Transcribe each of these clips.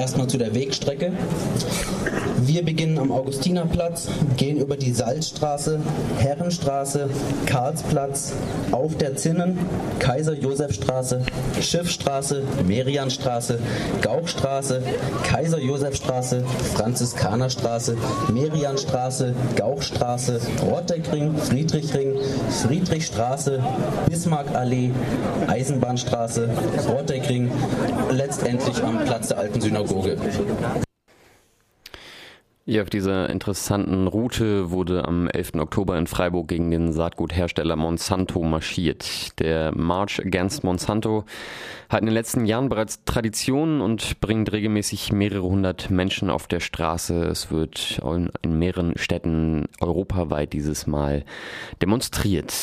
Erstmal zu der Wegstrecke. Wir beginnen am Augustinerplatz, gehen über die Salzstraße, Herrenstraße, Karlsplatz, auf der Zinnen, Kaiser-Josef-Straße, Schiffstraße, Merianstraße, Gauchstraße, Kaiser-Josef-Straße, Franziskanerstraße, Merianstraße, Gauchstraße, Rotteckring, Friedrichring, Friedrichstraße, Bismarckallee, Eisenbahnstraße, Rotteckring, letztendlich am Platz der alten Synagoge. Ja, auf dieser interessanten Route wurde am 11. Oktober in Freiburg gegen den Saatguthersteller Monsanto marschiert. Der March Against Monsanto hat in den letzten Jahren bereits Traditionen und bringt regelmäßig mehrere hundert Menschen auf der Straße. Es wird in mehreren Städten europaweit dieses Mal demonstriert.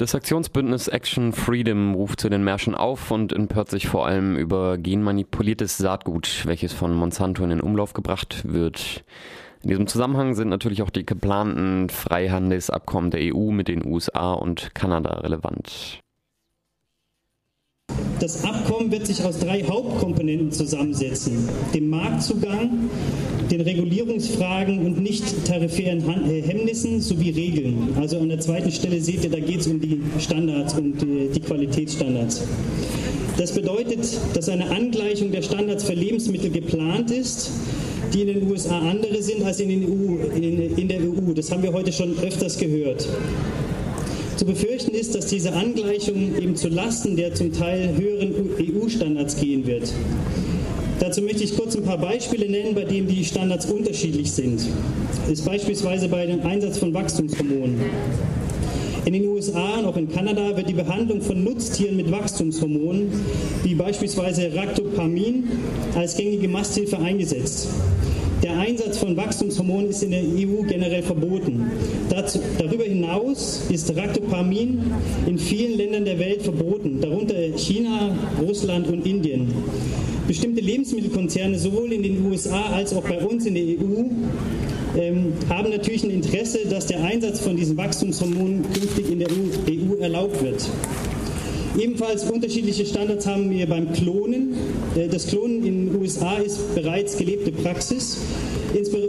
Das Aktionsbündnis Action Freedom ruft zu den Märschen auf und empört sich vor allem über genmanipuliertes Saatgut, welches von Monsanto in den Umlauf gebracht wird. In diesem Zusammenhang sind natürlich auch die geplanten Freihandelsabkommen der EU mit den USA und Kanada relevant. Das Abkommen wird sich aus drei Hauptkomponenten zusammensetzen. Dem Marktzugang, den Regulierungsfragen und nicht tarifären äh, Hemmnissen sowie Regeln. Also an der zweiten Stelle seht ihr, da geht es um die Standards und die Qualitätsstandards. Das bedeutet, dass eine Angleichung der Standards für Lebensmittel geplant ist, die in den USA andere sind als in, EU, in, in der EU. Das haben wir heute schon öfters gehört. Zu befürchten ist, dass diese Angleichung eben zu Lasten der zum Teil höheren EU-Standards gehen wird. Dazu möchte ich kurz ein paar Beispiele nennen, bei denen die Standards unterschiedlich sind. Das ist beispielsweise bei dem Einsatz von Wachstumshormonen. In den USA und auch in Kanada wird die Behandlung von Nutztieren mit Wachstumshormonen, wie beispielsweise Ractopamin, als gängige Masthilfe eingesetzt. Der Einsatz von Wachstumshormonen ist in der EU generell verboten. Dazu, darüber hinaus ist Ractopamin in vielen Ländern der Welt verboten, darunter China, Russland und Indien. Bestimmte Lebensmittelkonzerne sowohl in den USA als auch bei uns in der EU ähm, haben natürlich ein Interesse, dass der Einsatz von diesen Wachstumshormonen künftig in der EU erlaubt wird. Ebenfalls unterschiedliche Standards haben wir beim Klonen. Äh, das Klonen in den USA ist bereits gelebte Praxis,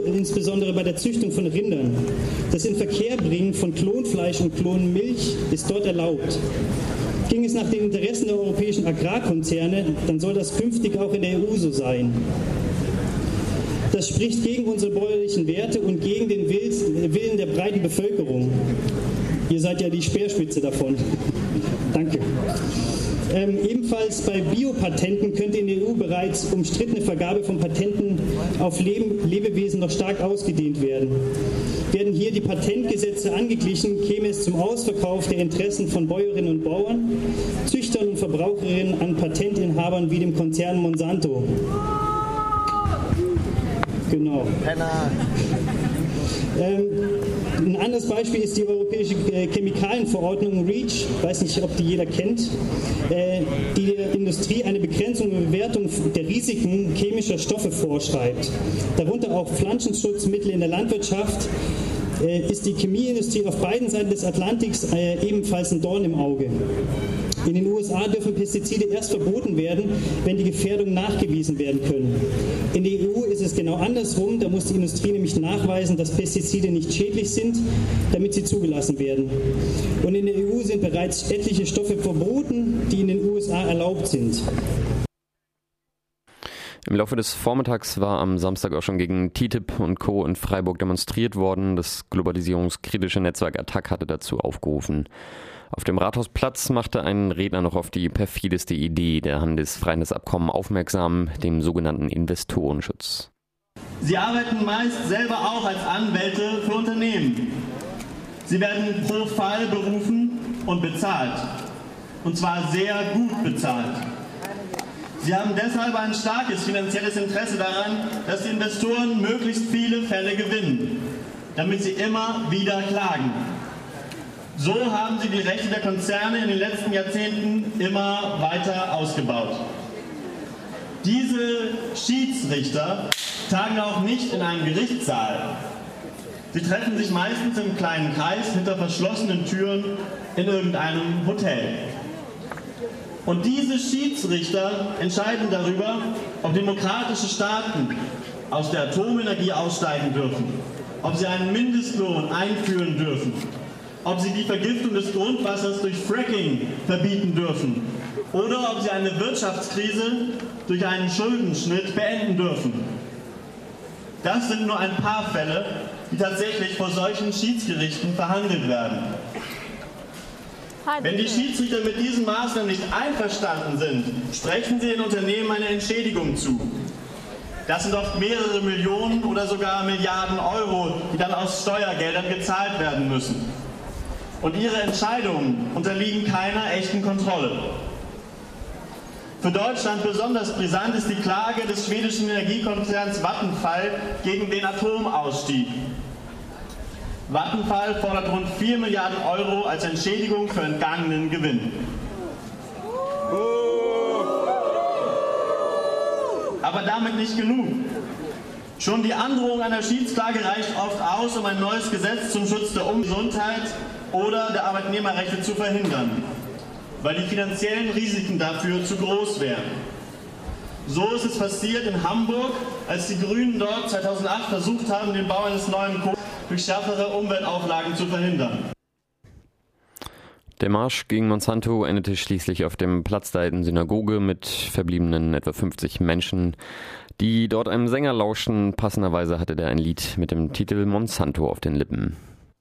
insbesondere bei der Züchtung von Rindern. Das Inverkehrbringen von Klonfleisch und Klonmilch ist dort erlaubt. Ging es nach den Interessen der europäischen Agrarkonzerne, dann soll das künftig auch in der EU so sein. Das spricht gegen unsere bäuerlichen Werte und gegen den Willen der breiten Bevölkerung. Ihr seid ja die Speerspitze davon. Danke. Ähm, ebenfalls bei Biopatenten könnte in der EU bereits umstrittene Vergabe von Patenten auf Leben, Lebewesen noch stark ausgedehnt werden. Werden hier die Patentgesetze angeglichen, käme es zum Ausverkauf der Interessen von Bäuerinnen und Bauern, Züchtern und Verbraucherinnen an Patentinhabern wie dem Konzern Monsanto. Genau. Ähm, ein anderes Beispiel ist die europäische äh, Chemikalienverordnung REACH, weiß nicht, ob die jeder kennt, äh, die der Industrie eine Begrenzung und Bewertung der Risiken chemischer Stoffe vorschreibt. Darunter auch Pflanzenschutzmittel in der Landwirtschaft, äh, ist die Chemieindustrie auf beiden Seiten des Atlantiks ebenfalls ein Dorn im Auge. In den USA dürfen Pestizide erst verboten werden, wenn die Gefährdungen nachgewiesen werden können. In der EU ist es genau andersrum. Da muss die Industrie nämlich nachweisen, dass Pestizide nicht schädlich sind, damit sie zugelassen werden. Und in der EU sind bereits etliche Stoffe verboten, die in den USA erlaubt sind. Im Laufe des Vormittags war am Samstag auch schon gegen TTIP und Co. in Freiburg demonstriert worden. Das globalisierungskritische Netzwerk Attac hatte dazu aufgerufen. Auf dem Rathausplatz machte ein Redner noch auf die perfideste Idee der Handelsfreihandelsabkommen aufmerksam, dem sogenannten Investorenschutz. Sie arbeiten meist selber auch als Anwälte für Unternehmen. Sie werden pro Fall berufen und bezahlt. Und zwar sehr gut bezahlt. Sie haben deshalb ein starkes finanzielles Interesse daran, dass die Investoren möglichst viele Fälle gewinnen, damit sie immer wieder klagen. So haben sie die Rechte der Konzerne in den letzten Jahrzehnten immer weiter ausgebaut. Diese Schiedsrichter tagen auch nicht in einem Gerichtssaal. Sie treffen sich meistens im kleinen Kreis hinter verschlossenen Türen in irgendeinem Hotel. Und diese Schiedsrichter entscheiden darüber, ob demokratische Staaten aus der Atomenergie aussteigen dürfen, ob sie einen Mindestlohn einführen dürfen, ob sie die Vergiftung des Grundwassers durch Fracking verbieten dürfen oder ob sie eine Wirtschaftskrise durch einen Schuldenschnitt beenden dürfen. Das sind nur ein paar Fälle, die tatsächlich vor solchen Schiedsgerichten verhandelt werden. Wenn die Schiedsrichter mit diesen Maßnahmen nicht einverstanden sind, sprechen sie den Unternehmen eine Entschädigung zu. Das sind oft mehrere Millionen oder sogar Milliarden Euro, die dann aus Steuergeldern gezahlt werden müssen. Und ihre Entscheidungen unterliegen keiner echten Kontrolle. Für Deutschland besonders brisant ist die Klage des schwedischen Energiekonzerns Vattenfall gegen den Atomausstieg. Vattenfall fordert rund 4 Milliarden Euro als Entschädigung für entgangenen Gewinn. Aber damit nicht genug. Schon die Androhung einer Schiedsklage reicht oft aus, um ein neues Gesetz zum Schutz der Umgesundheit oder der Arbeitnehmerrechte zu verhindern, weil die finanziellen Risiken dafür zu groß wären. So ist es passiert in Hamburg, als die Grünen dort 2008 versucht haben, den Bau eines neuen Kohle durch schärfere Umweltauflagen zu verhindern. Der Marsch gegen Monsanto endete schließlich auf dem Platz der alten Synagoge mit verbliebenen etwa 50 Menschen, die dort einem Sänger lauschten. Passenderweise hatte der ein Lied mit dem Titel Monsanto auf den Lippen.